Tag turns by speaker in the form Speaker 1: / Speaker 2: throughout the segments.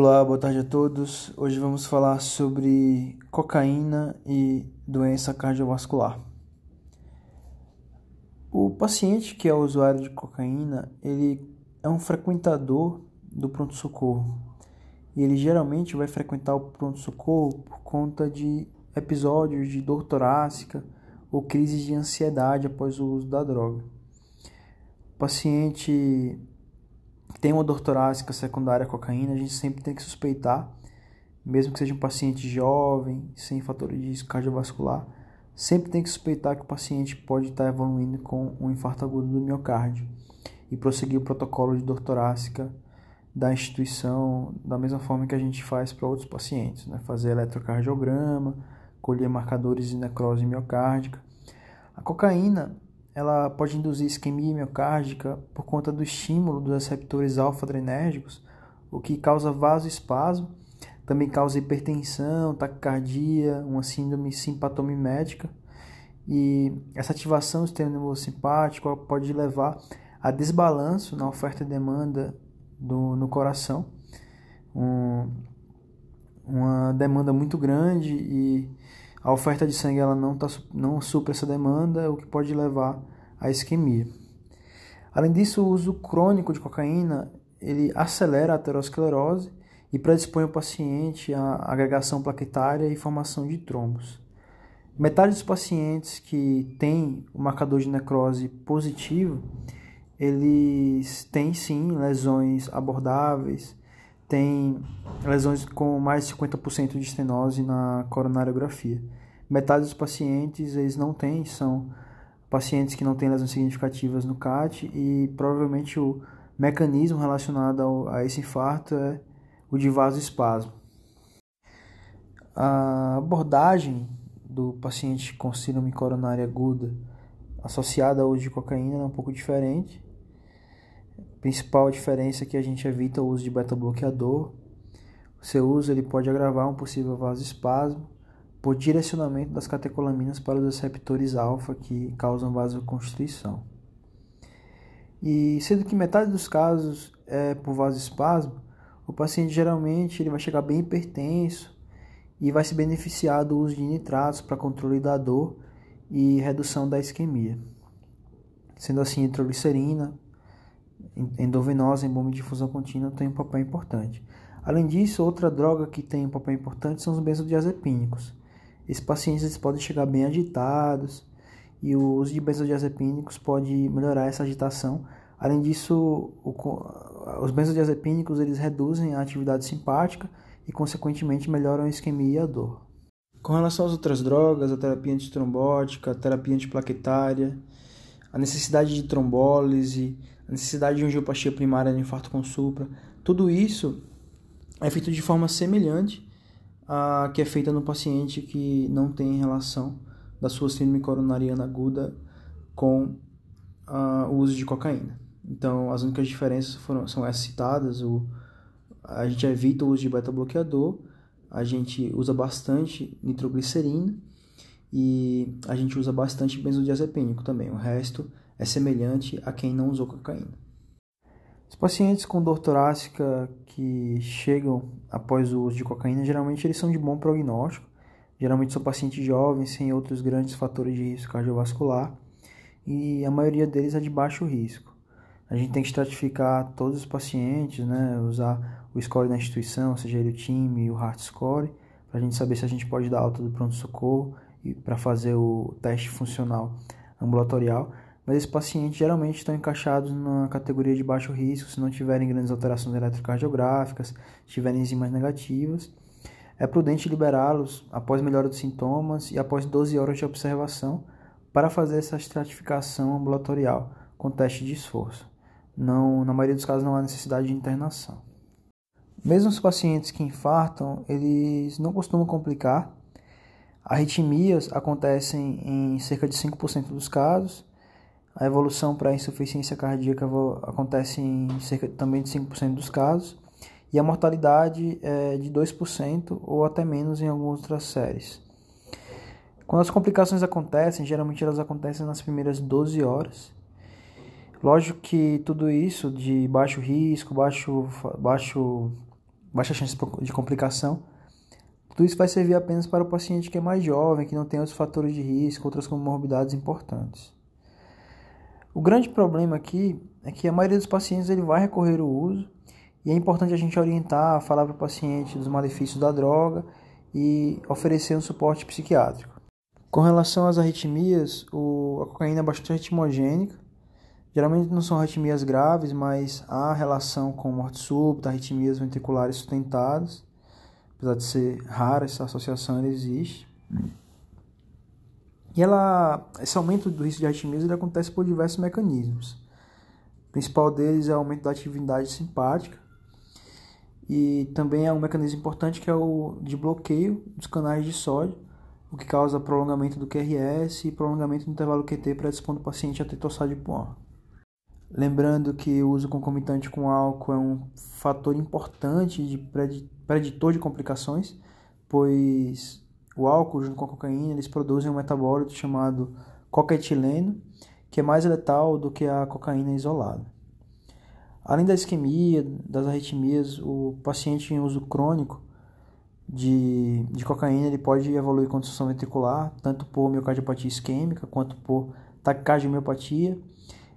Speaker 1: Olá, boa tarde a todos. Hoje vamos falar sobre cocaína e doença cardiovascular. O paciente que é usuário de cocaína, ele é um frequentador do pronto-socorro. E ele geralmente vai frequentar o pronto-socorro por conta de episódios de dor torácica ou crises de ansiedade após o uso da droga. O paciente tem uma dor torácica secundária à cocaína, a gente sempre tem que suspeitar, mesmo que seja um paciente jovem, sem fator de risco cardiovascular, sempre tem que suspeitar que o paciente pode estar evoluindo com um infarto agudo do miocárdio e prosseguir o protocolo de dor torácica da instituição da mesma forma que a gente faz para outros pacientes, né? fazer eletrocardiograma, colher marcadores de necrose miocárdica. A cocaína ela pode induzir isquemia miocárdica por conta do estímulo dos receptores alfa-adrenérgicos, o que causa vasoespasmo, também causa hipertensão, taquicardia, uma síndrome simpatomimética. E essa ativação do sistema nervoso simpático pode levar a desbalanço na oferta e demanda do, no coração, um, uma demanda muito grande e a oferta de sangue ela não, tá, não supra essa demanda, o que pode levar à isquemia. Além disso, o uso crônico de cocaína ele acelera a aterosclerose e predispõe o paciente à agregação plaquetária e formação de trombos. Metade dos pacientes que têm o marcador de necrose positivo, eles têm sim lesões abordáveis, têm lesões com mais de 50% de estenose na coronariografia. Metade dos pacientes eles não têm, são pacientes que não têm lesões significativas no CAT e provavelmente o mecanismo relacionado ao, a esse infarto é o de vasoespasmo. A abordagem do paciente com síndrome coronária aguda associada ao uso de cocaína é um pouco diferente. Principal diferença é que a gente evita o uso de beta-bloqueador. O seu uso ele pode agravar um possível vasoespasmo por direcionamento das catecolaminas para os receptores alfa que causam vasoconstrição. E sendo que metade dos casos é por vasoespasmo, o paciente geralmente ele vai chegar bem hipertenso e vai se beneficiar do uso de nitratos para controle da dor e redução da isquemia. Sendo assim, nitroglicerina, endovenosa em bomba de difusão contínua tem um papel importante. Além disso, outra droga que tem um papel importante são os benzodiazepínicos. Esses pacientes eles podem chegar bem agitados e o uso de benzodiazepínicos pode melhorar essa agitação. Além disso, o, os benzodiazepínicos eles reduzem a atividade simpática e, consequentemente, melhoram a isquemia e a dor. Com relação às outras drogas, a terapia antitrombótica, a terapia antiplaquetária, a necessidade de trombólise, a necessidade de angiopatia primária no infarto com supra, tudo isso é feito de forma semelhante a que é feita no paciente que não tem relação da sua síndrome coronariana aguda com o uso de cocaína. Então, as únicas diferenças foram, são essas citadas. O, a gente evita o uso de beta-bloqueador, a gente usa bastante nitroglicerina e a gente usa bastante benzodiazepínico também. O resto é semelhante a quem não usou cocaína. Os pacientes com dor torácica que chegam após o uso de cocaína, geralmente eles são de bom prognóstico. Geralmente são pacientes jovens, sem outros grandes fatores de risco cardiovascular, e a maioria deles é de baixo risco. A gente tem que estratificar todos os pacientes, né, usar o score da instituição, seja ele o time, o heart score, para a gente saber se a gente pode dar alta do pronto-socorro para fazer o teste funcional ambulatorial mas esses pacientes geralmente estão encaixados na categoria de baixo risco se não tiverem grandes alterações eletrocardiográficas, tiverem enzimas negativas. É prudente liberá-los após melhora dos sintomas e após 12 horas de observação para fazer essa estratificação ambulatorial com teste de esforço. não, na maioria dos casos não há necessidade de internação. Mesmo os pacientes que infartam, eles não costumam complicar. Arritmias acontecem em cerca de 5% dos casos. A evolução para insuficiência cardíaca acontece em cerca também de 5% dos casos. E a mortalidade é de 2% ou até menos em algumas outras séries. Quando as complicações acontecem, geralmente elas acontecem nas primeiras 12 horas. Lógico que tudo isso de baixo risco, baixo, baixo baixa chance de complicação. Tudo isso vai servir apenas para o paciente que é mais jovem, que não tem outros fatores de risco, outras comorbidades importantes. O grande problema aqui é que a maioria dos pacientes ele vai recorrer ao uso e é importante a gente orientar, falar para o paciente dos malefícios da droga e oferecer um suporte psiquiátrico. Com relação às arritmias, o, a cocaína é bastante ritmogênica, Geralmente não são arritmias graves, mas há relação com morte súbita, arritmias ventriculares sustentadas. Apesar de ser rara, essa associação existe. E ela, esse aumento do risco de arritmias ele acontece por diversos mecanismos. O principal deles é o aumento da atividade simpática. E também é um mecanismo importante que é o de bloqueio dos canais de sódio, o que causa prolongamento do QRS e prolongamento do intervalo QT predispondo o paciente a ter tossade pulmonar. Lembrando que o uso concomitante com álcool é um fator importante de preditor de complicações, pois o álcool junto com a cocaína eles produzem um metabólito chamado cocaetileno, que é mais letal do que a cocaína isolada. Além da isquemia, das arritmias, o paciente em uso crônico de, de cocaína ele pode evoluir com disfunção ventricular, tanto por miocardiopatia isquêmica quanto por taquicardiopatia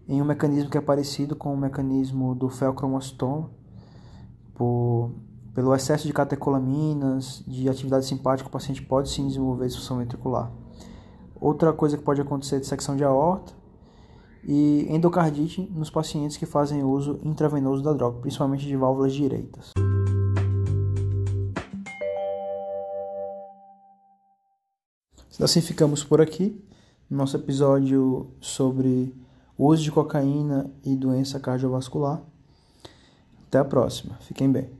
Speaker 1: em um mecanismo que é parecido com o mecanismo do felcromostoma, por, pelo excesso de catecolaminas, de atividade simpática, o paciente pode sim desenvolver disfunção ventricular. Outra coisa que pode acontecer é dissecção de aorta e endocardite nos pacientes que fazem uso intravenoso da droga, principalmente de válvulas direitas. Assim ficamos por aqui, no nosso episódio sobre uso de cocaína e doença cardiovascular. Até a próxima. Fiquem bem.